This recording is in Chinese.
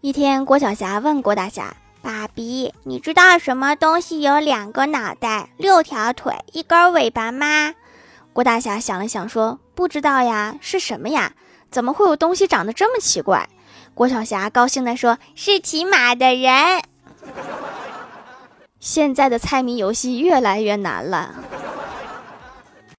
一天，郭晓霞问郭大侠，爸比，你知道什么东西有两个脑袋、六条腿、一根尾巴吗？郭大侠想了想说，不知道呀，是什么呀？怎么会有东西长得这么奇怪？郭晓霞高兴地说，是骑马的人。现在的猜谜游戏越来越难了。